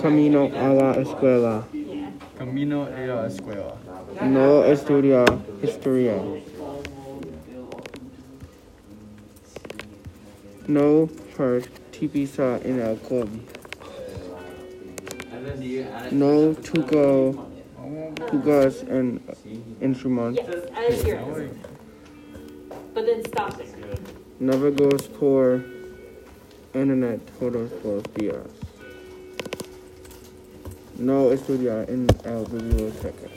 camino a la escuela. Camino a la escuela. No estudia historia. No participa en el club. No toco jugas en instrumento. Yes, I didn't hear it. But then stop there. Navegos por internet todos los días. No estudia en la biblioteca.